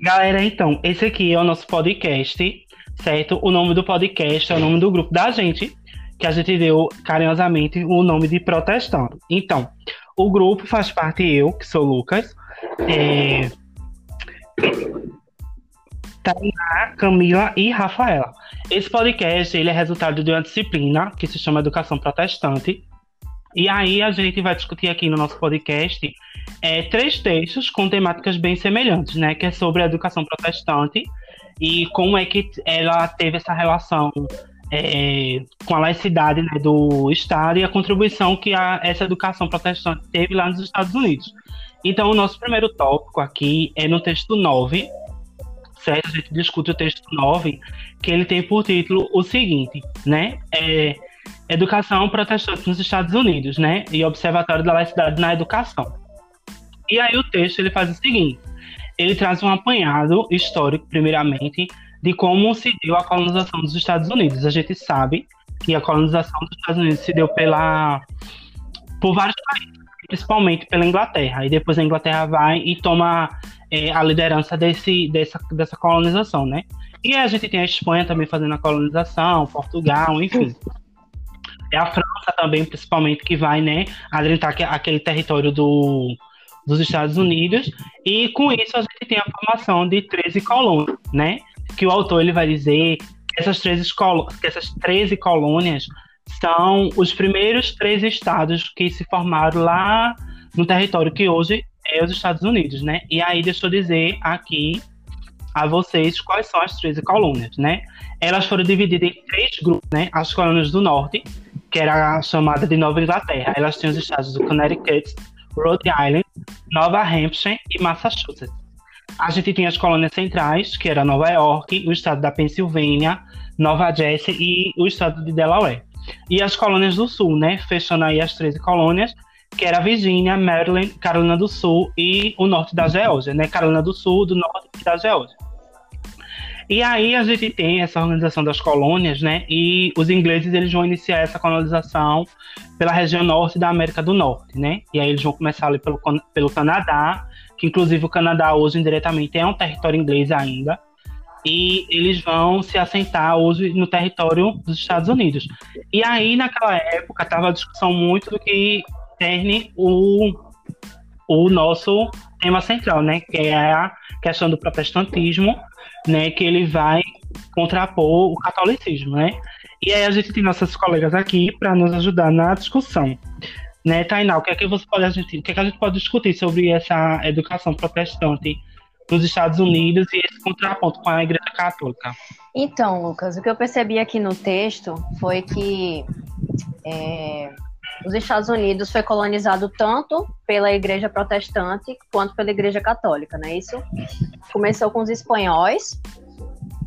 Galera, então, esse aqui é o nosso podcast, certo? O nome do podcast é o nome do grupo da gente, que a gente deu carinhosamente o nome de Protestando. Então, o grupo faz parte eu, que sou Lucas, é... Tainá, Camila e Rafaela. Esse podcast ele é resultado de uma disciplina que se chama Educação Protestante. E aí a gente vai discutir aqui no nosso podcast é, três textos com temáticas bem semelhantes, né? Que é sobre a educação protestante e como é que ela teve essa relação é, com a laicidade né, do Estado e a contribuição que a, essa educação protestante teve lá nos Estados Unidos. Então, o nosso primeiro tópico aqui é no texto 9, certo? A gente discute o texto 9, que ele tem por título o seguinte, né? É, Educação Protestante nos Estados Unidos, né? E Observatório da Laicidade na Educação. E aí o texto ele faz o seguinte, ele traz um apanhado histórico, primeiramente, de como se deu a colonização dos Estados Unidos. A gente sabe que a colonização dos Estados Unidos se deu pela por vários países, principalmente pela Inglaterra. E depois a Inglaterra vai e toma é, a liderança desse, dessa, dessa colonização, né? E a gente tem a Espanha também fazendo a colonização, Portugal, enfim. É a França também, principalmente, que vai, né, adentrar aquele território do, dos Estados Unidos. E com isso a gente tem a formação de 13 colônias, né? Que o autor ele vai dizer que essas 13, que essas 13 colônias são os primeiros três estados que se formaram lá no território que hoje é os Estados Unidos, né? E aí deixa eu dizer aqui a vocês quais são as 13 colônias, né? Elas foram divididas em três grupos, né? As colônias do norte, que era chamada de Nova Inglaterra. Elas tinham os estados do Connecticut, Rhode Island, Nova Hampshire e Massachusetts. A gente tinha as colônias centrais, que era Nova York, o estado da Pensilvânia, Nova Jersey e o estado de Delaware. E as colônias do sul, né? Fechando aí as 13 colônias, que era Virgínia, Maryland, Carolina do Sul e o norte da Geórgia, né? Carolina do Sul, do norte e da Geórgia. E aí a gente tem essa organização das colônias, né? E os ingleses eles vão iniciar essa colonização pela região norte da América do Norte, né? E aí eles vão começar ali pelo, pelo Canadá, que inclusive o Canadá hoje indiretamente é um território inglês ainda. E eles vão se assentar hoje no território dos Estados Unidos. E aí, naquela época, estava a discussão muito do que terne o, o nosso tema central, né? Que é a questão do protestantismo né, que ele vai contrapor o catolicismo, né? E aí a gente tem nossas colegas aqui para nos ajudar na discussão. Né, Tainá, o que é que você pode a gente, o que é que a gente pode discutir sobre essa educação protestante nos Estados Unidos e esse contraponto com a Igreja Católica? Então, Lucas, o que eu percebi aqui no texto foi que é, os Estados Unidos foi colonizado tanto pela Igreja Protestante quanto pela Igreja Católica, né? Isso começou com os espanhóis,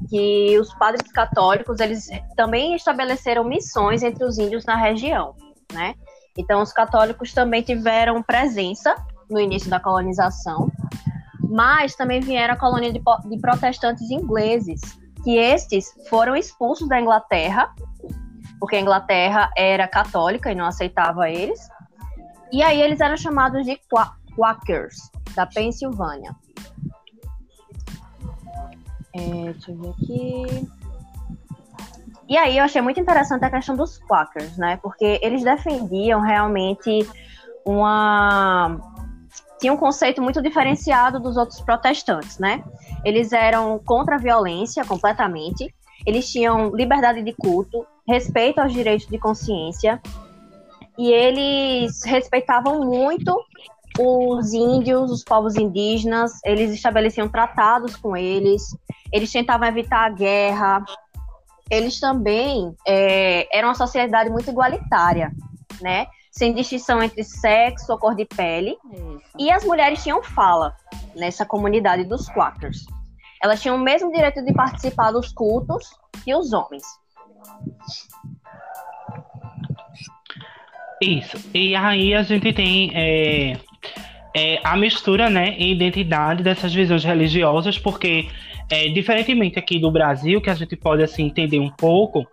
que os padres católicos eles também estabeleceram missões entre os índios na região, né? Então os católicos também tiveram presença no início da colonização, mas também vieram a colônia de, de protestantes ingleses, que estes foram expulsos da Inglaterra porque a Inglaterra era católica e não aceitava eles. E aí eles eram chamados de Quakers, da Pensilvânia. É, deixa eu ver aqui. E aí eu achei muito interessante a questão dos Quakers, né? Porque eles defendiam realmente uma tinha um conceito muito diferenciado dos outros protestantes, né? Eles eram contra a violência completamente, eles tinham liberdade de culto, respeito aos direitos de consciência e eles respeitavam muito os índios, os povos indígenas, eles estabeleciam tratados com eles, eles tentavam evitar a guerra, eles também é, eram uma sociedade muito igualitária, né? Sem distinção entre sexo ou cor de pele. Isso. E as mulheres tinham fala nessa comunidade dos Quakers. Elas tinham o mesmo direito de participar dos cultos que os homens. Isso. E aí a gente tem é, é, a mistura, né, e identidade dessas visões religiosas, porque é, diferentemente aqui do Brasil, que a gente pode assim entender um pouco,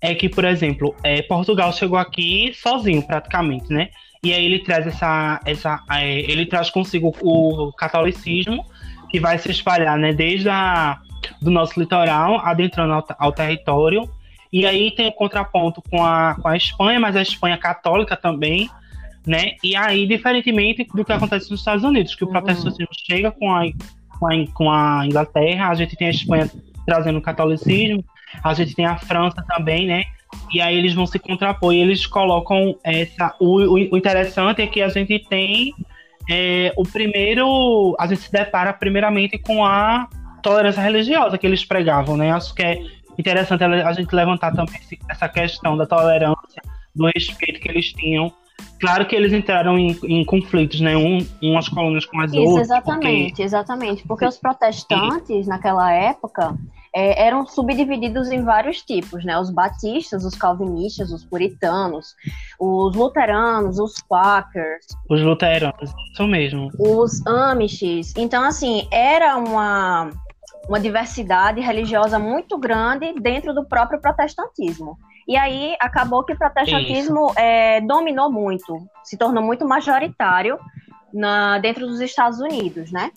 é que, por exemplo, é, Portugal chegou aqui sozinho, praticamente, né? E aí ele traz essa, essa é, ele traz consigo o catolicismo que vai se espalhar, né? Desde a, do nosso litoral, adentrando ao, ao território. E aí tem o contraponto com a, com a Espanha, mas a Espanha católica também, né? E aí, diferentemente do que acontece nos Estados Unidos, que o uhum. protestantismo chega com a, com a, com a Inglaterra, a gente tem a Espanha trazendo o catolicismo, a gente tem a França também, né? E aí eles vão se contrapor e eles colocam essa. O, o interessante é que a gente tem é, o primeiro. A gente se depara primeiramente com a tolerância religiosa que eles pregavam, né? Acho que é interessante a gente levantar também essa questão da tolerância, do respeito que eles tinham Claro que eles entraram em, em conflitos, né? Um, umas colônias com as Isso, outras. Exatamente, porque... exatamente. Porque os protestantes, naquela época, é, eram subdivididos em vários tipos, né? Os batistas, os calvinistas, os puritanos, os luteranos, os quakers. Os luteranos, isso mesmo. Os amishes. Então, assim, era uma, uma diversidade religiosa muito grande dentro do próprio protestantismo. E aí acabou que o protestantismo é, dominou muito, se tornou muito majoritário na, dentro dos Estados Unidos, né?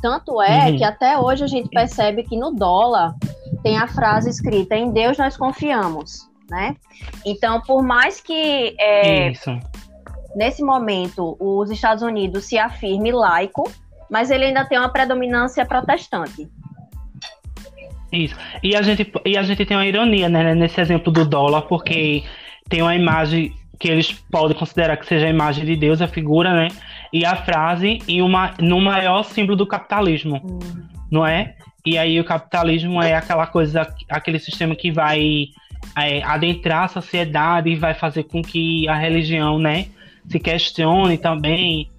Tanto é uhum. que até hoje a gente percebe que no dólar tem a frase escrita em Deus nós confiamos, né? Então, por mais que é, nesse momento os Estados Unidos se afirme laico, mas ele ainda tem uma predominância protestante. Isso. E a gente, e a gente tem uma ironia, né, nesse exemplo do dólar, porque tem uma imagem que eles podem considerar que seja a imagem de Deus, a figura, né? E a frase em uma, no maior símbolo do capitalismo, hum. não é? E aí o capitalismo é aquela coisa, aquele sistema que vai é, adentrar a sociedade e vai fazer com que a religião, né, se questione também.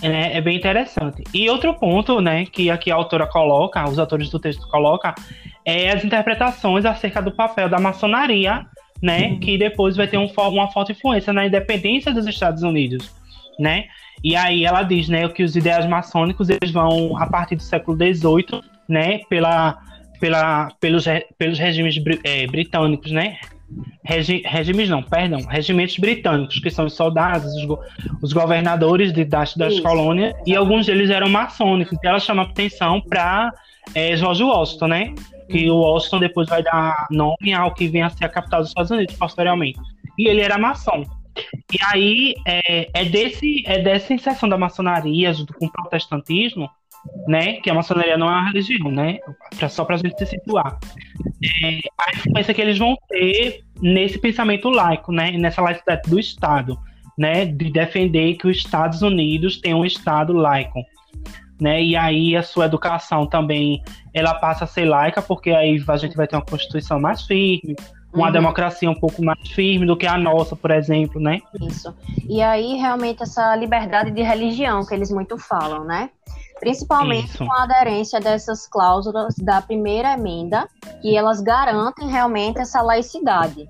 É, é, bem interessante. E outro ponto, né, que aqui a autora coloca, os autores do texto colocam, é as interpretações acerca do papel da maçonaria, né, uhum. que depois vai ter um, uma forte influência na independência dos Estados Unidos, né? E aí ela diz, né, que os ideais maçônicos eles vão a partir do século XVIII, né, pela, pela, pelos, pelos regimes é, britânicos, né? Regi, regimes não, perdão, regimentos britânicos, que são os soldados, os, os governadores de, das, das colônias, e alguns deles eram maçônicos. E ela chama atenção para é, George Washington, né? que o Washington depois vai dar nome ao que vem a ser a capital dos Estados Unidos posteriormente. E ele era maçom. E aí é, é, desse, é dessa inserção da maçonaria junto com o protestantismo, né? Que a maçonaria não é uma religião, né? Só para a gente se situar. É, a influência que eles vão ter nesse pensamento laico, né? Nessa laicidade do Estado, né? De defender que os Estados Unidos têm um Estado laico né? E aí a sua educação também ela passa a ser laica, porque aí a gente vai ter uma constituição mais firme, uma uhum. democracia um pouco mais firme do que a nossa, por exemplo, né? Isso. E aí realmente essa liberdade de religião que eles muito falam, né? Principalmente Isso. com a aderência dessas cláusulas da primeira emenda, que elas garantem realmente essa laicidade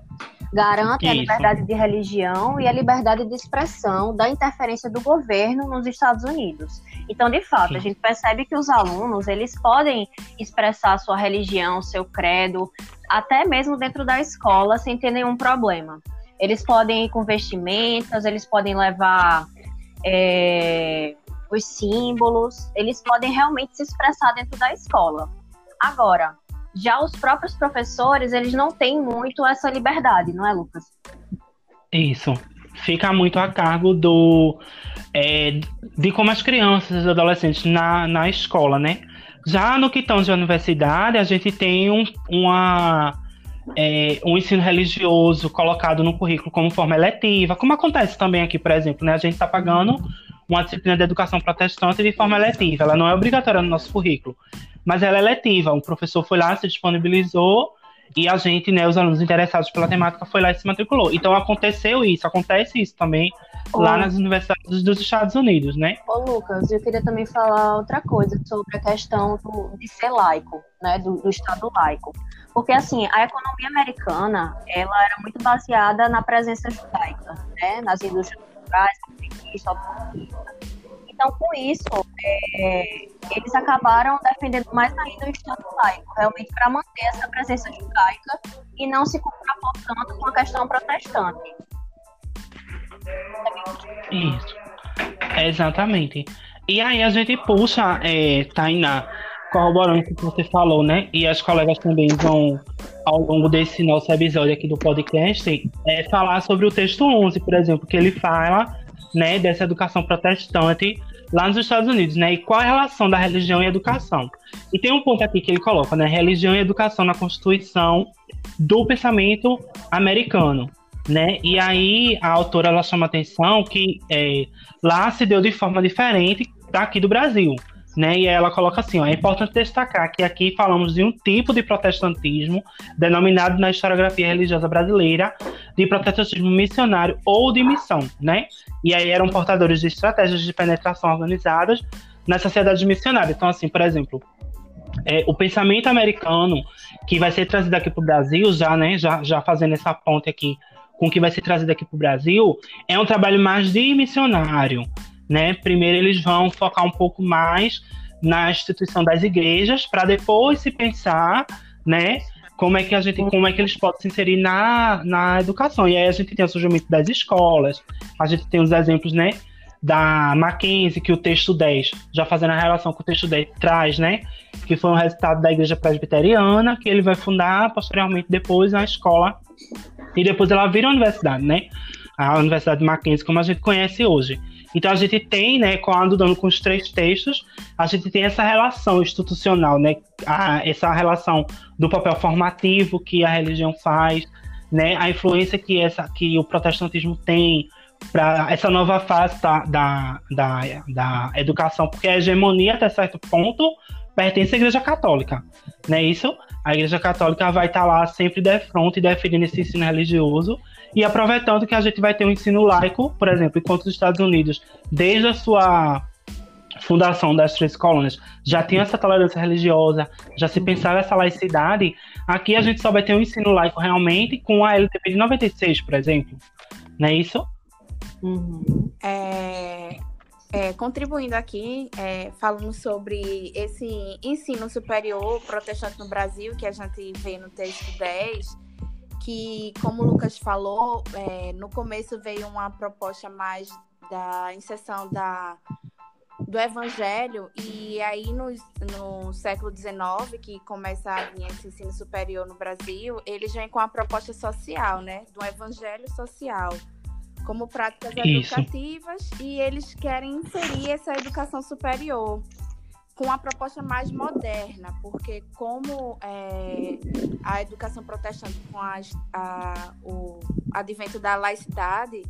garante Isso. a liberdade de religião e a liberdade de expressão da interferência do governo nos Estados Unidos. Então, de fato, Sim. a gente percebe que os alunos, eles podem expressar sua religião, seu credo, até mesmo dentro da escola, sem ter nenhum problema. Eles podem ir com vestimentas, eles podem levar é, os símbolos, eles podem realmente se expressar dentro da escola. Agora, já os próprios professores, eles não têm muito essa liberdade, não é, Lucas? Isso. Fica muito a cargo do é, de como as crianças e adolescentes na, na escola, né? Já no que de universidade, a gente tem um, uma, é, um ensino religioso colocado no currículo como forma eletiva, como acontece também aqui, por exemplo, né? A gente está pagando uma disciplina de educação protestante de forma eletiva, ela não é obrigatória no nosso currículo mas ela é letiva. O professor foi lá, se disponibilizou e a gente, né, os alunos interessados pela temática, foi lá e se matriculou. Então aconteceu isso, acontece isso também Ô, lá nas universidades dos Estados Unidos, né? Ô Lucas, eu queria também falar outra coisa sobre a questão do, de ser laico, né, do, do Estado laico. Porque, assim, a economia americana, ela era muito baseada na presença judaica, né, nas indústrias culturais, então, com isso, é, eles acabaram defendendo mais ainda o Estado laico, realmente para manter essa presença judaica e não se contrapor tanto com a questão protestante. Isso. Exatamente. E aí a gente puxa, é, Tainá, corroborando o que você falou, né? E as colegas também vão, ao longo desse nosso episódio aqui do podcast, é, falar sobre o texto 11, por exemplo, que ele fala né, dessa educação protestante lá nos Estados Unidos, né? E qual a relação da religião e educação? E tem um ponto aqui que ele coloca, né? Religião e educação na Constituição do pensamento americano, né? E aí a autora ela chama atenção que é, lá se deu de forma diferente daqui do Brasil. Né, e ela coloca assim: ó, é importante destacar que aqui falamos de um tipo de protestantismo denominado na historiografia religiosa brasileira de protestantismo missionário ou de missão, né? E aí eram portadores de estratégias de penetração organizadas na sociedade missionária. Então, assim, por exemplo, é, o pensamento americano que vai ser trazido aqui para o Brasil, já, né, já, já fazendo essa ponte aqui com o que vai ser trazido aqui para o Brasil, é um trabalho mais de missionário, né? Primeiro eles vão focar um pouco mais na instituição das igrejas para depois se pensar, né? Como é que a gente, como é que eles podem se inserir na, na educação? E aí a gente tem o surgimento das escolas, a gente tem os exemplos, né? Da Mackenzie, que o texto 10, já fazendo a relação com o texto 10, traz, né? Que foi um resultado da igreja presbiteriana, que ele vai fundar posteriormente depois a escola. E depois ela vira a universidade, né? A Universidade de Mackenzie, como a gente conhece hoje. Então a gente tem, né, quando dando com os três textos, a gente tem essa relação institucional, né, a, essa relação do papel formativo que a religião faz, né, a influência que essa que o protestantismo tem para essa nova fase da, da, da, da educação, porque a hegemonia até certo ponto pertence à Igreja Católica, né? Isso, a Igreja Católica vai estar lá sempre de frente defendendo esse ensino religioso e aproveitando que a gente vai ter um ensino laico, por exemplo, enquanto os Estados Unidos, desde a sua fundação das três colônias, já tinha essa tolerância religiosa, já se pensava essa laicidade, aqui a gente só vai ter um ensino laico realmente com a LTP de 96, por exemplo. Não é isso? Uhum. É, é, contribuindo aqui, é, falando sobre esse ensino superior protestante no Brasil, que a gente vê no texto 10, que, como o Lucas falou, é, no começo veio uma proposta mais da inserção da, do evangelho, e aí no, no século XIX, que começa a vir esse ensino superior no Brasil, eles vêm com a proposta social, né? Do evangelho social, como práticas Isso. educativas, e eles querem inserir essa educação superior com a proposta mais moderna, porque como é, a educação protestante com a, a, o advento da laicidade,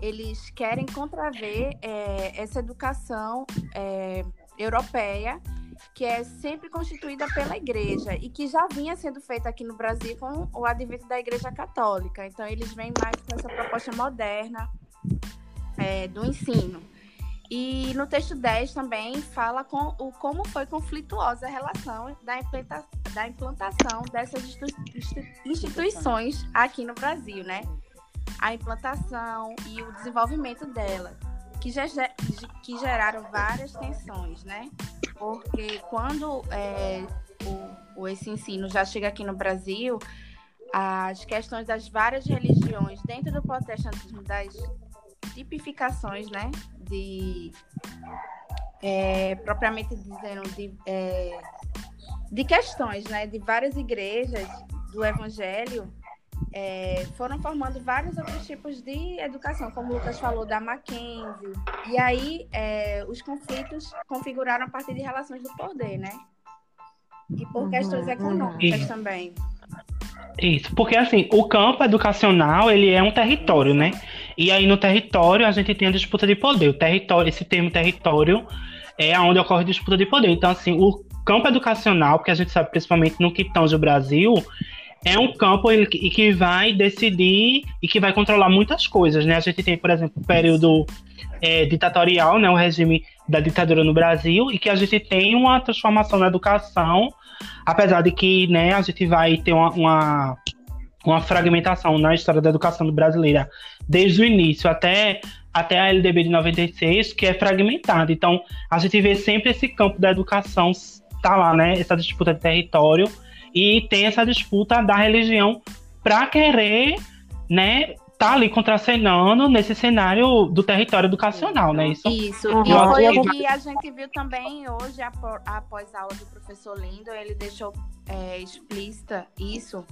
eles querem contraver é, essa educação é, europeia que é sempre constituída pela igreja e que já vinha sendo feita aqui no Brasil com o advento da igreja católica. Então eles vêm mais com essa proposta moderna é, do ensino. E no texto 10 também fala com o como foi conflituosa a relação da, implanta, da implantação dessas instituições aqui no Brasil, né? A implantação e o desenvolvimento dela, que, que geraram várias tensões, né? Porque quando é, o, o, esse ensino já chega aqui no Brasil, as questões das várias religiões dentro do protestantismo, das tipificações, né? de é, propriamente dizendo de, é, de questões, né, de várias igrejas do Evangelho é, foram formando vários outros tipos de educação, como o Lucas falou da Mackenzie. E aí é, os conflitos configuraram a partir de relações do poder, né? E por questões econômicas uhum. também. Isso, porque assim, o campo educacional, ele é um território, né? E aí no território a gente tem a disputa de poder. O território, esse termo território é onde ocorre disputa de poder. Então, assim, o campo educacional, porque a gente sabe principalmente no que tange o Brasil, é um campo que, que vai decidir e que vai controlar muitas coisas, né? A gente tem, por exemplo, o período é, ditatorial, né? O regime da ditadura no Brasil, e que a gente tem uma transformação na educação Apesar de que né, a gente vai ter uma, uma, uma fragmentação na história da educação brasileira desde o início até até a LDB de 96, que é fragmentada. Então, a gente vê sempre esse campo da educação tá lá, né? Essa disputa de território e tem essa disputa da religião para querer, né, tá ali contracenando nesse cenário do território educacional, né? Isso. Isso. Uhum. E foi o que a gente viu também hoje após a aula do professor Lindo, ele deixou é, explícita isso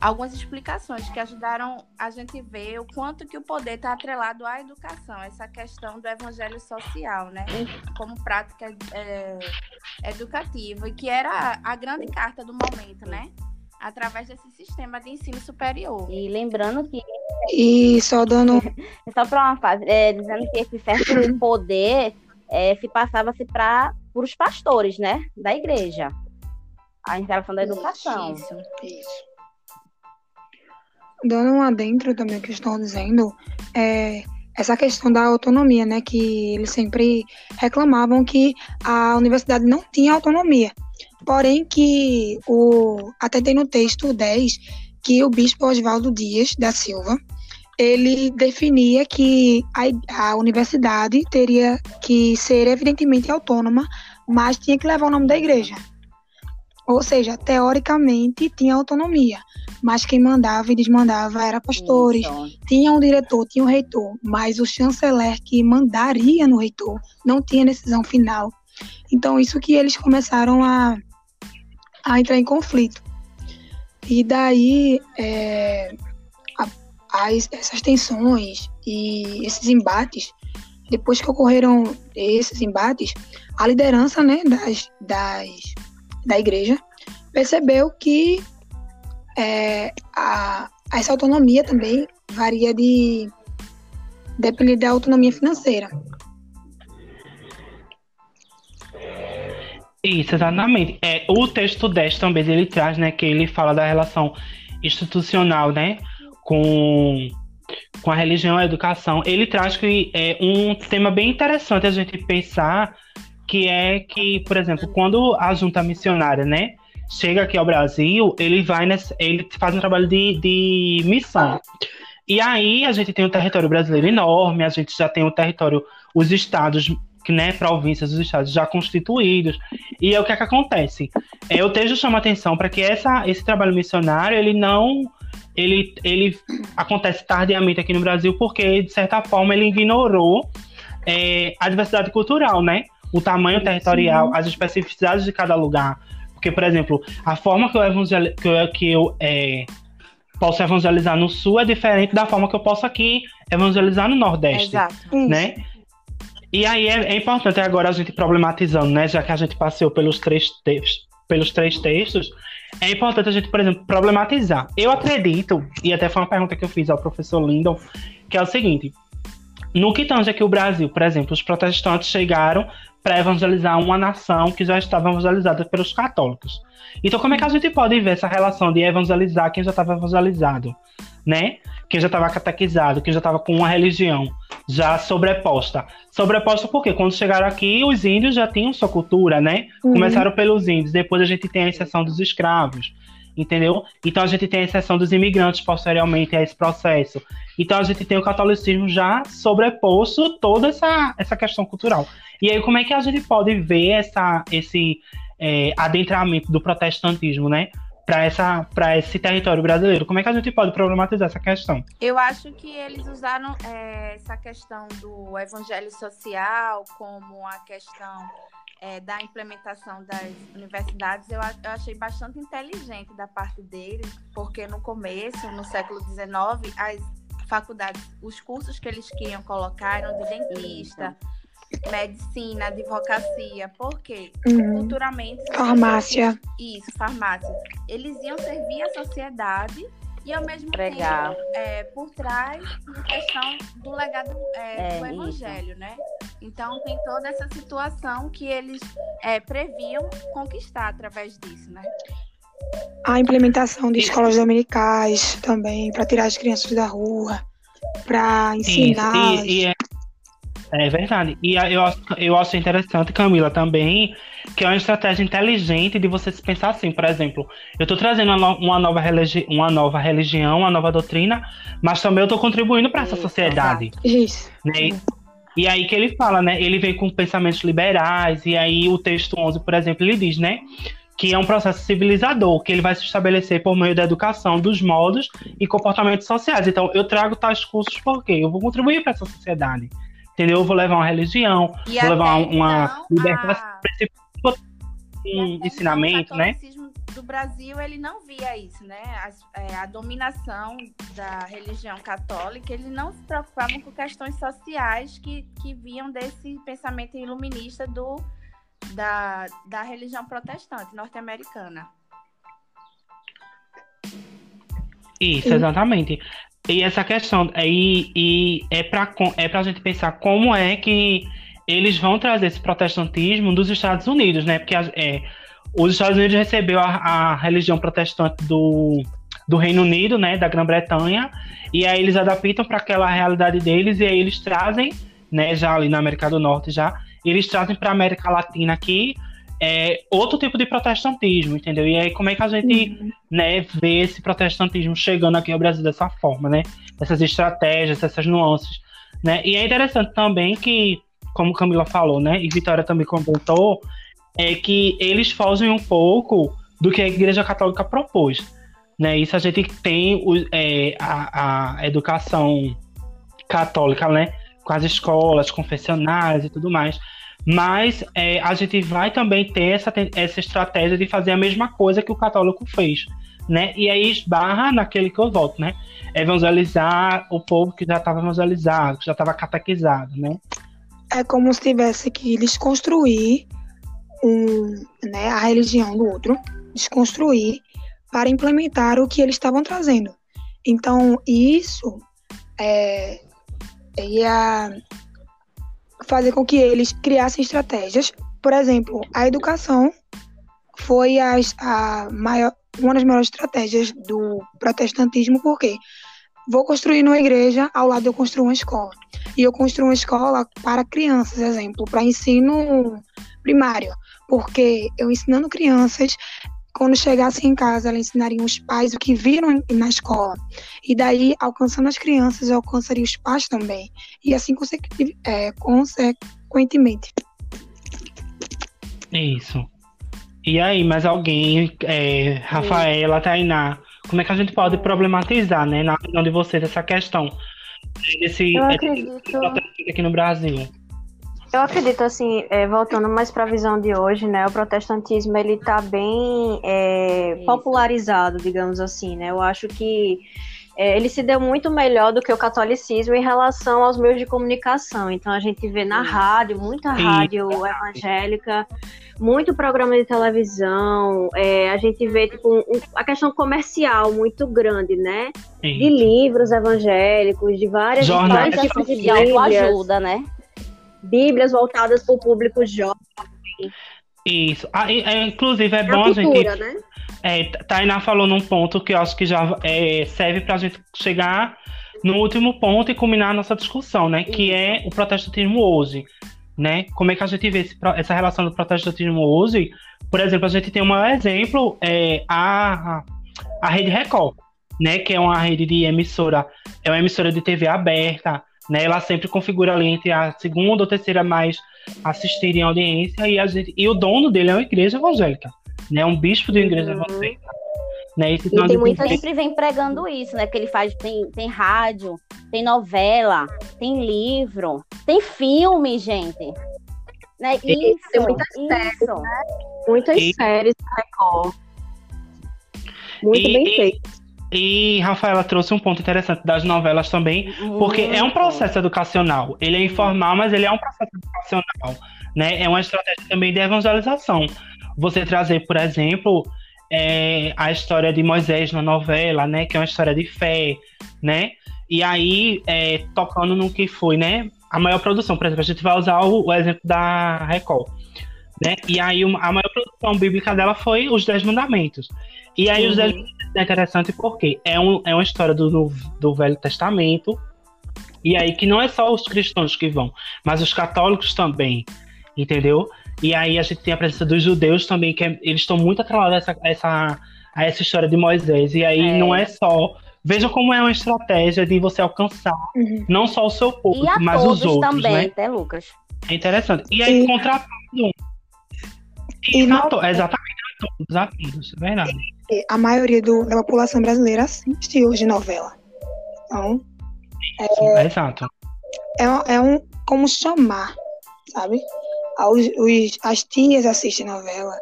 algumas explicações que ajudaram a gente ver o quanto que o poder está atrelado à educação, essa questão do evangelho social, né, como prática é, educativa, e que era a grande carta do momento, né, através desse sistema de ensino superior. E lembrando que e só dando só para uma fase, é, dizendo que esse certo poder é, se passava-se para os pastores, né, da igreja. A instalação da educação. Isso. Isso dando um adentro também que estão dizendo, é, essa questão da autonomia, né? Que eles sempre reclamavam que a universidade não tinha autonomia. Porém, que o, até tem no texto 10 que o bispo Oswaldo Dias da Silva ele definia que a, a universidade teria que ser evidentemente autônoma, mas tinha que levar o nome da igreja. Ou seja, teoricamente tinha autonomia, mas quem mandava e desmandava era pastores. Isso. Tinha um diretor, tinha um reitor, mas o chanceler que mandaria no reitor não tinha decisão final. Então, isso que eles começaram a, a entrar em conflito. E daí, é, a, as, essas tensões e esses embates, depois que ocorreram esses embates, a liderança né, das, das da igreja, percebeu que é, a, essa autonomia também varia de depende da autonomia financeira. Isso, exatamente. É, o texto 10 também ele traz, né, que ele fala da relação institucional, né, com, com a religião e a educação. Ele traz que é um tema bem interessante a gente pensar que é que, por exemplo, quando a junta missionária, né, chega aqui ao Brasil, ele vai nessa, ele faz um trabalho de, de missão. E aí a gente tem um território brasileiro enorme, a gente já tem o território, os estados, né, províncias, os estados já constituídos. E é o que, é que acontece? É, o texto chama atenção para que essa, esse trabalho missionário ele não ele, ele acontece tardiamente aqui no Brasil porque de certa forma ele ignorou é, a diversidade cultural, né? O tamanho territorial, Sim. as especificidades de cada lugar. Porque, por exemplo, a forma que eu, evangel... que eu, que eu é, posso evangelizar no Sul é diferente da forma que eu posso aqui evangelizar no Nordeste. Exato. Né? E aí é, é, importante agora a gente problematizando, né? Já que a gente passou pelos três textos, pelos três textos, é importante a gente, por exemplo, problematizar. Eu acredito, e até foi uma pergunta que eu fiz ao professor Lindon, que é o seguinte: no que tange aqui o Brasil, por exemplo, os protestantes chegaram para evangelizar uma nação que já estava evangelizada pelos católicos. Então, como é que a gente pode ver essa relação de evangelizar quem já estava evangelizado, né? Quem já estava catequizado, quem já estava com uma religião já sobreposta. Sobreposta porque quando chegaram aqui, os índios já tinham sua cultura, né? Uhum. Começaram pelos índios, depois a gente tem a exceção dos escravos entendeu? Então a gente tem a exceção dos imigrantes posteriormente a esse processo. Então a gente tem o catolicismo já sobreposto toda essa, essa questão cultural. E aí como é que a gente pode ver essa, esse é, adentramento do protestantismo, né? Para esse território brasileiro. Como é que a gente pode problematizar essa questão? Eu acho que eles usaram é, essa questão do evangelho social como a questão é, da implementação das universidades, eu, eu, achei bastante inteligente da parte deles, porque no começo, no século XIX, as faculdades, os cursos que eles queriam colocar eram de dentista, medicina, advocacia, porque uhum. culturalmente. Farmácia. Isso, farmácia. Eles iam servir a sociedade e ao mesmo Pregar. tempo é, por trás a questão do legado é, é, do evangelho, isso. né? Então tem toda essa situação que eles é, previam conquistar através disso, né? A implementação de escolas dominicais também, para tirar as crianças da rua, para ensinar. E, e, é, É verdade. E eu, eu acho interessante, Camila, também, que é uma estratégia inteligente de você se pensar assim, por exemplo, eu estou trazendo uma, nova religi uma nova religião, uma nova doutrina, mas também eu estou contribuindo para essa sociedade. Isso. Né? E aí que ele fala, né? Ele vem com pensamentos liberais, e aí o texto 11, por exemplo, ele diz, né? Que é um processo civilizador, que ele vai se estabelecer por meio da educação, dos modos e comportamentos sociais. Então, eu trago tais cursos porque eu vou contribuir para essa sociedade entendeu? Eu vou levar uma religião, E vou levar uma então, libertação, a- um ensinamento, então, né? Do Brasil ele não via isso, né? As- é, a dominação da religião católica, eles não se preocupavam com questões sociais que, que vinham desse pensamento iluminista do, da, da religião protestante norte-americana. Isso, exatamente. E essa questão aí e é para é pra gente pensar como é que eles vão trazer esse protestantismo dos Estados Unidos, né? Porque a- é, os Estados Unidos recebeu a, a religião protestante do, do Reino Unido, né, da Grã-Bretanha, e aí eles adaptam para aquela realidade deles e aí eles trazem, né, já ali na América do Norte já, eles trazem para América Latina aqui é, outro tipo de protestantismo, entendeu? E aí como é que a gente né, ver esse protestantismo chegando aqui ao Brasil dessa forma, né? Essas estratégias, essas nuances, né? E é interessante também que, como Camila falou, né, e Vitória também comentou, é que eles fogem um pouco do que a Igreja Católica propôs, né? Isso a gente tem é, a, a educação católica, né? Com as escolas confessionais e tudo mais. Mas é, a gente vai também ter essa, essa estratégia de fazer a mesma coisa que o católico fez, né? E aí esbarra naquele que eu volto, né? Evangelizar o povo que já estava evangelizado, que já estava catequizado, né? É como se tivesse que desconstruir né, a religião do outro, desconstruir para implementar o que eles estavam trazendo. Então, isso é, ia fazer com que eles criassem estratégias. Por exemplo, a educação foi as- a maior, uma das maiores estratégias do protestantismo, porque vou construir uma igreja, ao lado eu construo uma escola. E eu construo uma escola para crianças, exemplo, para ensino primário, porque eu ensinando crianças, quando chegassem em casa, elas ensinariam os pais o que viram na escola. E daí, alcançando as crianças, eu alcançaria os pais também. E assim é, consequentemente. Isso. E aí, mais alguém, é, Rafaela, Tainá, como é que a gente pode problematizar, né, na opinião de vocês, essa questão desse Eu esse acredito. protestante aqui no Brasil? Eu acredito, assim, é, voltando mais para a visão de hoje, né? O protestantismo, ele tá bem é, popularizado, digamos assim, né? Eu acho que é, ele se deu muito melhor do que o catolicismo em relação aos meios de comunicação. Então, a gente vê na rádio, muita rádio evangélica, muito programa de televisão, é, a gente vê, tipo, um- a questão comercial muito grande, né? De Isso. livros evangélicos, de várias, Educação tipos de bíblias. ajuda, né? Bíblias voltadas para o público jovem. Isso. Ah, é, inclusive, é É bom a a gente cultura, né? É, Tainá falou num ponto que eu acho que já é, serve para a gente chegar no último ponto e culminar a nossa discussão, né? Que é o protestantismo hoje, né? Como é que a gente vê esse essa relação do protestantismo hoje? Por exemplo, a gente tem um maior exemplo, é, a, a Rede Record, né? Que é uma rede de emissora, é uma emissora de TV aberta, né? Ela sempre configura ali entre a segunda ou terceira mais assistida em audiência e, a gente, e o dono dele é uma igreja evangélica, né? Um bispo de uma igreja Uhum. evangélica. Né? Então, E tem gente muita vê- Sempre vem pregando isso, né? Que ele faz, tem, tem rádio, tem novela, tem livro, tem filme, gente. Né? Tem Isso, muitas isso. Muitas E- séries Record. Muito E- bem e- feito. E Rafaela trouxe um ponto interessante das novelas também, porque é um processo educacional. Ele é informal, mas ele é um processo educacional, né? É uma estratégia também de evangelização. Você trazer, por exemplo, é, a história de Moisés na novela, né? Que é uma história de fé, né? E aí, é, tocando no que foi, né? A maior produção, por exemplo, a gente vai usar o, o exemplo da Record, né? E aí, uma- a maior produção bíblica dela foi os Dez Mandamentos. E aí, os Uhum. Dez é interessante porque é, um, é uma história do, do Velho Testamento, E aí que não é só os cristãos que vão, mas os católicos também, entendeu? E aí a gente tem a presença dos judeus também, que é, eles estão muito atrelados a essa, a essa, a essa história de Moisés. E aí É. não é só. Veja como é uma estratégia de você alcançar Uhum. não só o seu povo, E a mas todos os outros, também, né? até Lucas. É interessante. E aí, E-. E E não- to- exatamente, a todos, a todos, é verdade. A maioria do- da população brasileira assiste hoje novela. Então, É, exato. é, um- é um como chamar, sabe? Os, os- as tias assistem novela,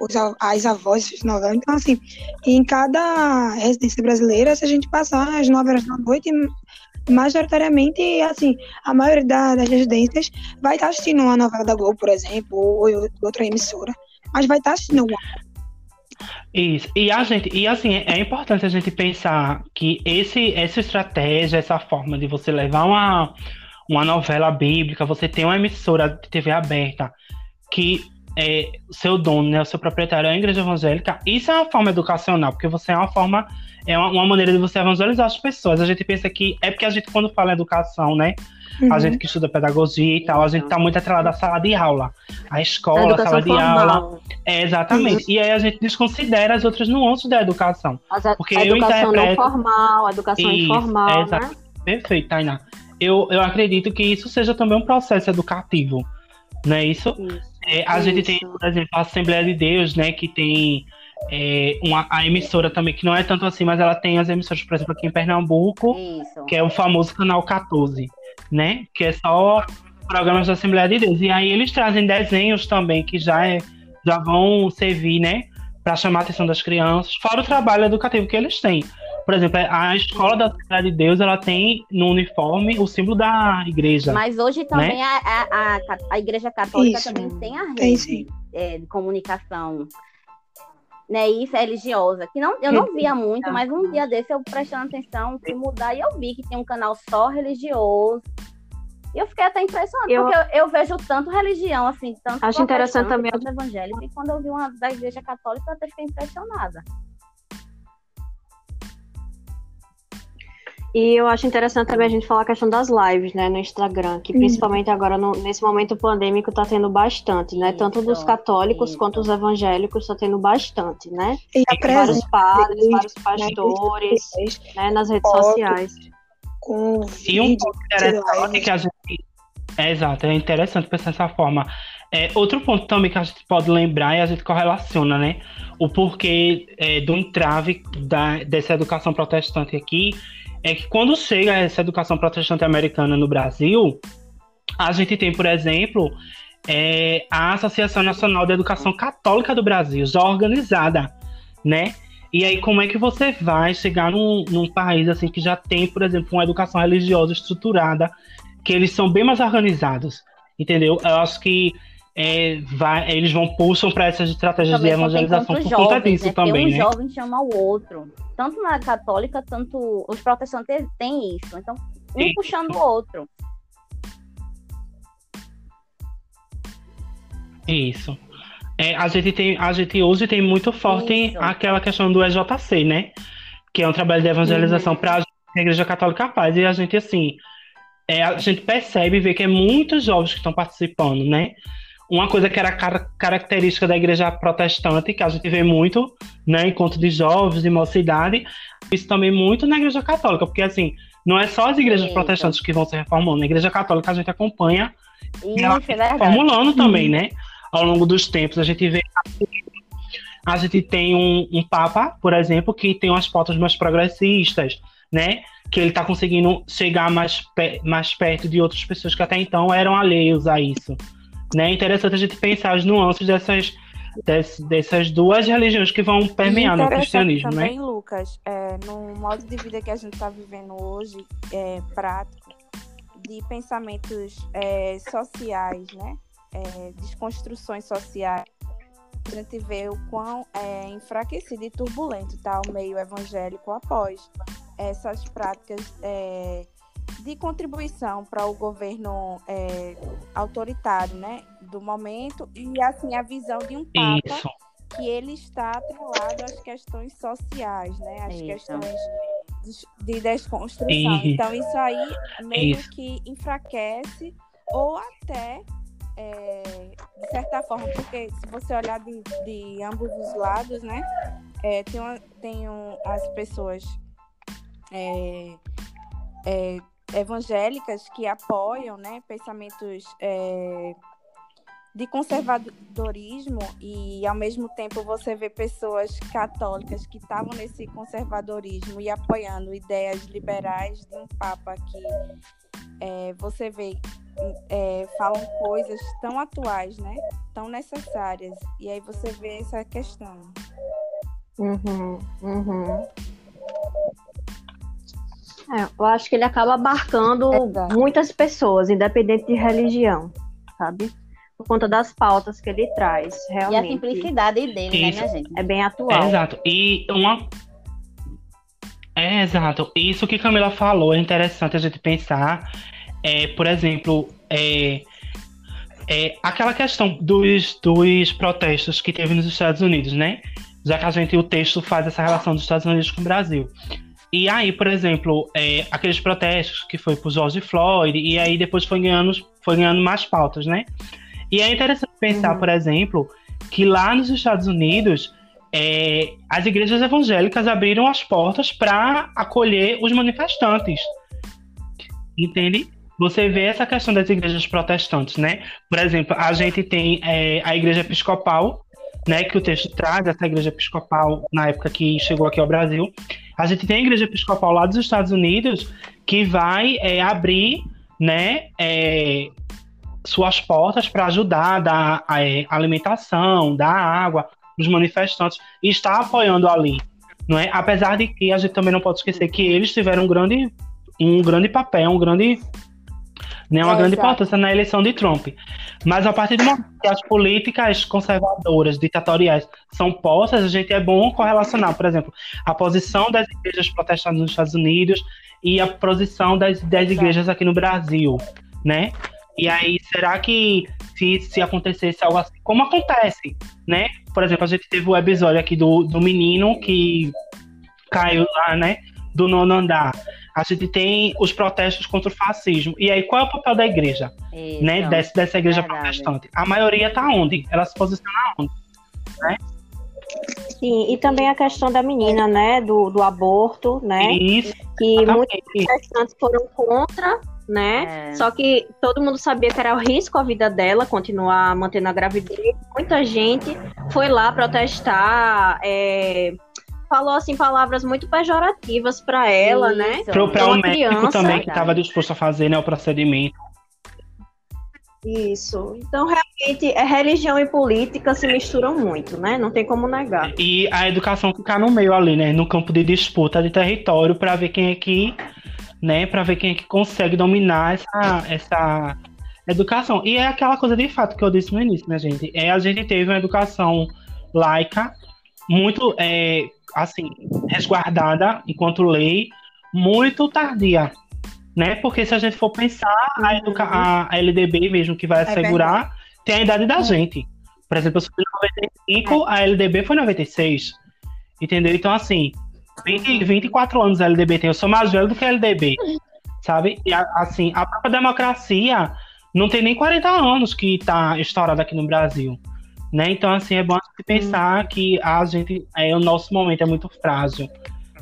os as avós assistem novela. Então, assim, em cada residência brasileira, se a gente passar às nove horas da noite, majoritariamente, assim, a maioria da- das residências vai estar assistindo uma novela da Globo, por exemplo, ou, ou outra emissora, mas vai estar assistindo alguma. Isso. E a gente, e assim, é importante a gente pensar que esse, essa estratégia, essa forma de você levar uma, uma novela bíblica, você tem uma emissora de TV aberta que é, seu dono, né, o seu proprietário é a igreja evangélica, isso é uma forma educacional, porque você é uma forma, é uma, uma maneira de você evangelizar as pessoas. A gente pensa que é porque a gente, quando fala em educação, né, a Uhum. gente que estuda pedagogia e tal, a gente tá muito atrelado à sala de aula. A A escola, a sala de aula. formal. É, exatamente. E aí a gente desconsidera as outras nuances da educação. As- A, Porque a eu educação não interpreto- formal, a educação Isso, informal, é, né? Perfeito, Tainá. Eu, eu acredito que isso seja também um processo educativo. Não é isso? Isso. É, a gente tem, Isso. por exemplo, a Assembleia de Deus, né, que tem é, uma, a emissora também, que não é tanto assim, mas ela tem as emissoras, por exemplo, aqui em Pernambuco, Isso. que é o famoso canal 14, né? Que é só programas da Assembleia de Deus. E aí eles trazem desenhos também que já, é, já vão servir, né? Para chamar a atenção das crianças, fora o trabalho educativo que eles têm. Por exemplo, a escola da Assembleia de Deus, ela tem no uniforme o símbolo da igreja. Mas hoje também a, a, a, a Igreja Católica Isso. também tem a rede é, de comunicação. Né, isso é religiosa. Que não, eu não via muito, mas um dia desse eu prestando atenção, fui mudar e eu vi que tem um canal só religioso. E eu fiquei até impressionada, Eu- porque eu, eu vejo tanto religião, assim, tanto Acho interessante também- tanto evangélico, e quando eu vi uma da igreja católica, eu até fiquei impressionada. E eu acho interessante também a gente falar a questão das lives, né, no Instagram, que Uhum. principalmente agora, no- nesse momento pandêmico, tá tendo bastante, né? Tanto dos Isso, católicos isso. quanto dos evangélicos, tá tendo bastante, né? E a Vários padres, vários né, pastores, deles né, nas redes Fotos. sociais. E um ponto interessante live. que a gente. É exato, é interessante pensar dessa forma. É, outro ponto também que a gente pode lembrar e a gente correlaciona, né? O porquê é, do entrave da, dessa educação protestante aqui é que quando chega essa educação protestante americana no Brasil, a gente tem, por exemplo, é, a Associação Nacional de Educação Católica do Brasil, já organizada, né? E aí, como é que você vai chegar num, num país assim que já tem, por exemplo, uma educação religiosa estruturada, que eles são bem mais organizados, entendeu? Eu acho que é, vai, eles vão puxam para essas estratégias de evangelização por conta jovens, disso né? também, Porque um né? jovem chama o outro. Tanto na católica, tanto os protestantes têm isso. Então, um Sim. puxando o outro. Isso. É, a gente tem, a gente hoje tem muito forte Isso. aquela questão do EJC, né? Que é um trabalho de evangelização Uhum. para a Igreja Católica Paz. E a gente, assim, é, a gente percebe e vê que é muitos jovens que estão participando, né? Uma coisa que era car- característica da igreja protestante, que a gente vê muito, né? Encontro de jovens e mocidade, isso também muito na igreja católica, porque, assim, não é só as igrejas Isso. protestantes que vão se reformando, na igreja católica a gente acompanha E ela isso é formulando também, Uhum. né? Ao longo dos tempos, a gente vê. A gente tem um, um Papa, por exemplo, que tem umas pautas mais progressistas, né? Que ele está conseguindo chegar mais, mais perto de outras pessoas que até então eram alheios a isso. Né? É interessante a gente pensar as nuances dessas, des- dessas duas religiões que vão permear no cristianismo, né? também, Lucas, é, no modo de vida que a gente está vivendo hoje, é, prático, de pensamentos é, sociais, né? É, desconstruções sociais, a gente vê o quão é, enfraquecido e turbulento está o meio evangélico após essas práticas é, de contribuição para o governo é, autoritário, né? Do momento e assim a visão de um papa Isso. que ele está atrelado às questões sociais, né? Às Isso. questões de desconstrução. Isso. Então, isso aí meio Isso. que enfraquece ou até, é, de certa forma, porque se você olhar de, de ambos os lados, né? é, tem uma- tem um- as pessoas é, é, evangélicas que apoiam né, pensamentos é, de conservadorismo e ao mesmo tempo você vê pessoas católicas que estavam nesse conservadorismo e apoiando ideias liberais de um papa que é, você vê é, falam coisas tão atuais, né? Tão necessárias. E aí você vê essa questão. Uhum, uhum. É, eu acho que ele acaba abarcando Exato. muitas pessoas, independente de religião, sabe? Por conta das pautas que ele traz, E a realmente. simplicidade dele, né, Isso. minha gente? É bem É, atual. exato. E uma. É, exato. Isso que Camila falou é interessante a gente pensar. É, por exemplo, é, é, aquela questão dos, dos protestos que teve nos Estados Unidos, né? Já que a gente, o texto faz essa relação dos Estados Unidos com o Brasil. E aí, por exemplo, é, aqueles protestos que foi por George Floyd, e aí depois foi ganhando, foi ganhando mais pautas, né? E é interessante pensar, Uhum. por exemplo, que lá nos Estados Unidos é, as igrejas evangélicas abriram as portas para acolher os manifestantes. Entende? Você vê essa questão das igrejas protestantes, né? Por exemplo, a gente tem é, a igreja episcopal, né? Que o texto traz, essa igreja episcopal, na época que chegou aqui ao Brasil. A gente tem a igreja episcopal lá dos Estados Unidos que vai é, abrir, né? é, suas portas para ajudar a dar é, alimentação, dar água para os manifestantes e está apoiando ali, não é? Apesar de que a gente também não pode esquecer que eles tiveram um grande, um grande papel, um grande, né, uma É, grande exato. importância na eleição de Trump. Mas a partir do momento que as políticas conservadoras, ditatoriais são postas, a gente é bom correlacionar, por exemplo, a posição das igrejas protestantes nos Estados Unidos e a posição das, das igrejas aqui no Brasil, né? E aí, será que se, se acontecesse algo assim, como acontece, né? Por exemplo, a gente teve o episódio aqui do, do menino que caiu lá, né? Do nono andar. A gente tem os protestos contra o fascismo. E aí, qual é o papel da igreja, Isso. né? Dessa, dessa igreja verdade. protestante? A maioria tá onde? Ela se posiciona onde? Sim, e também a questão da menina, né? Do, do aborto, né? Isso, Que muitos exatamente. protestantes foram contra, né? É. Só que todo mundo sabia que era o risco a vida dela continuar mantendo a gravidez. Muita gente foi lá protestar, é, falou assim palavras muito pejorativas para ela, né? Isso. Pro, pra o médico criança. também que estava disposto a fazer né, o procedimento. Isso. Então, realmente, é religião e política se misturam muito, né? Não tem como negar. E a educação ficar no meio ali, né? No campo de disputa de território para ver quem é que, né? Para ver quem é que consegue dominar essa, essa educação. E é aquela coisa de fato que eu disse no início, né, gente? É a gente teve uma educação laica muito, é, assim, resguardada enquanto lei, muito tardia, né? Porque se a gente for pensar, a, educa a, a LDB mesmo que vai assegurar tem a idade da gente. Por exemplo, eu sou de 95, a LDB foi 96. Entendeu? Então, assim, 20, 24 anos a LDB tem. Eu sou mais velho do que a LDB. Sabe? E, a- assim, a própria democracia não tem nem 40 anos que tá estourada aqui no Brasil. Né? Então, assim, é bom pensar que a gente, é, o nosso momento é muito frágil.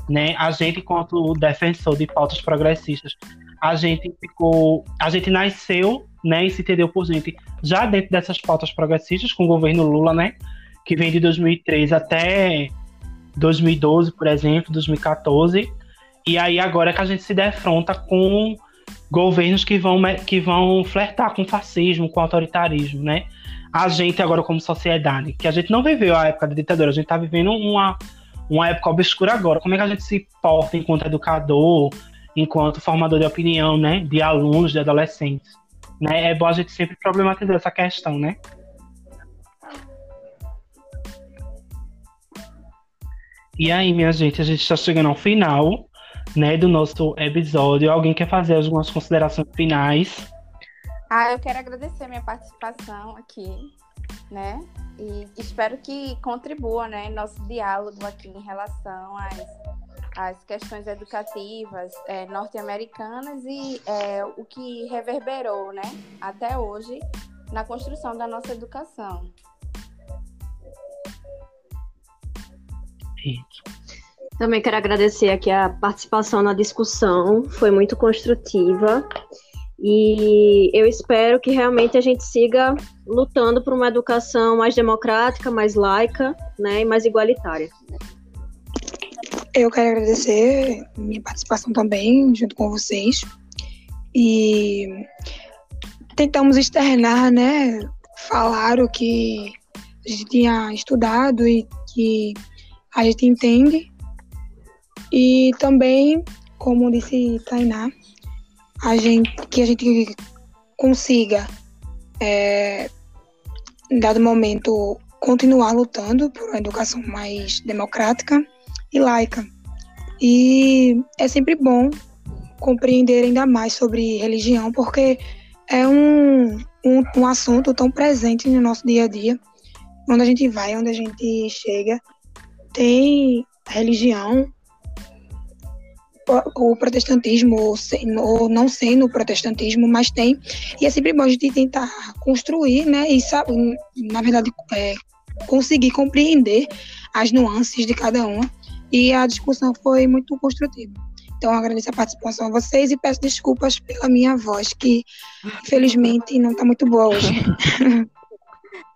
Né? A gente, enquanto defensor de pautas progressistas, a gente ficou. A gente nasceu né, e se entendeu por gente já dentro dessas pautas progressistas, com o governo Lula, né? Que vem de 2003 até 2012, por exemplo, 2014. E aí agora é que a gente se defronta com governos que vão, que vão flertar com fascismo, com autoritarismo, né? A gente agora como sociedade, que a gente não viveu a época da ditadura, a gente tá vivendo uma, uma época obscura agora. Como é que a gente se porta enquanto educador, enquanto formador de opinião, né? De alunos, de adolescentes né? É bom a gente sempre problematizar essa questão, né? E aí, minha gente, a gente está chegando ao final, né, do nosso episódio. Alguém quer fazer algumas considerações finais? Ah, eu quero agradecer minha participação aqui, né? E espero que contribua, né, nosso diálogo aqui em relação às as questões educativas é, norte-americanas e é, o que reverberou, né, até hoje na construção da nossa educação. Também quero agradecer aqui a participação na discussão, foi muito construtiva. E eu espero que realmente a gente siga lutando por uma educação mais democrática, mais laica né, e mais igualitária. Eu quero agradecer minha participação também, junto com vocês. E tentamos externar, né? Falar o que a gente tinha estudado e que a gente entende. E também, como disse Tainá, a gente, que a gente consiga, é, em dado momento, continuar lutando por uma educação mais democrática e laica. E é sempre bom compreender ainda mais sobre religião, porque é um, um, um assunto tão presente no nosso dia a dia. Onde a gente vai, onde a gente chega, tem religião o protestantismo, ou, ou não sendo o protestantismo, mas tem. E é sempre bom a gente tentar construir, né? E, sabe, na verdade, é, conseguir compreender as nuances de cada uma. E a discussão foi muito construtiva. Então, agradeço a participação a vocês e peço desculpas pela minha voz, que infelizmente não está muito boa hoje.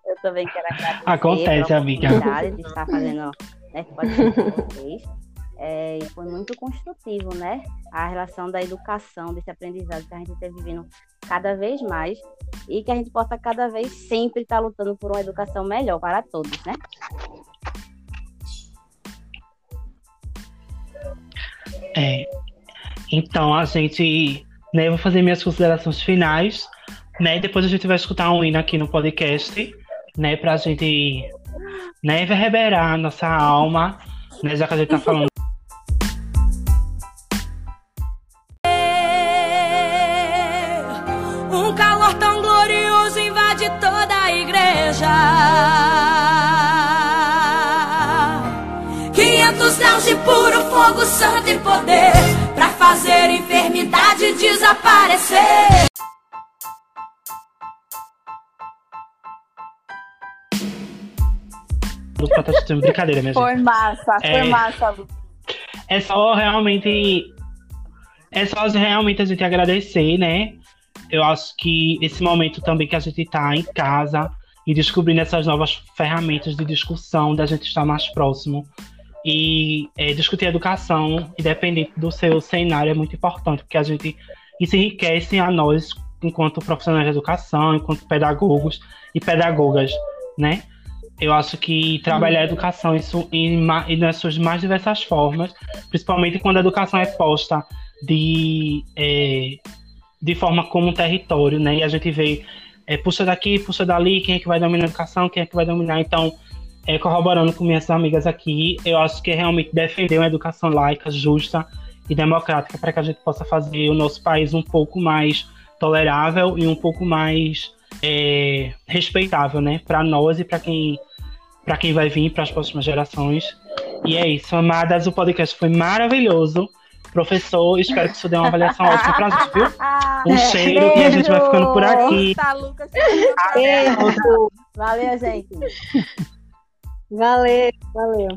Eu também quero agradecer. Acontece, amiga. de estar fazendo né, com vocês é, foi muito construtivo, né? A relação da educação, desse aprendizado que a gente está vivendo cada vez mais e que a gente possa cada vez sempre estar tá lutando por uma educação melhor para todos, né? É. Então a gente, né, eu vou fazer minhas considerações finais, né? Depois a gente vai escutar um hino aqui no podcast, né, pra gente, né, reverberar nossa alma, né, já que a gente tá falando de puro fogo santo e poder para fazer enfermidade desaparecer. Do protesto, brincadeira, minha foi gente. Massa, é, foi massa. É só realmente. É só realmente a gente agradecer, né? Eu acho que esse momento também que a gente tá em casa e descobrindo essas novas ferramentas de discussão, da gente estar mais próximo e é, discutir educação, independente do seu cenário, é muito importante, porque a gente isso enriquece a nós, enquanto profissionais de educação, enquanto pedagogos e pedagogas, né? Eu acho que trabalhar a educação isso em, em nas suas mais diversas formas, principalmente quando a educação é posta de, é, de forma como um território, né? E a gente vê, é, puxa daqui, puxa dali, quem é que vai dominar a educação, quem é que vai dominar. Então, é, corroborando com minhas amigas aqui, eu acho que é realmente defender uma educação laica, justa e democrática para que a gente possa fazer o nosso país um pouco mais tolerável e um pouco mais é, respeitável, né, para nós e para quem para quem vai vir para as próximas gerações. E é isso, amadas, o podcast foi maravilhoso. Professor, espero que isso dê uma avaliação ótima pra gente, viu? Um cheiro Beijo. e a gente vai ficando por aqui. Tá, Lucas. Beijo. Valeu, gente. Valeu, valeu.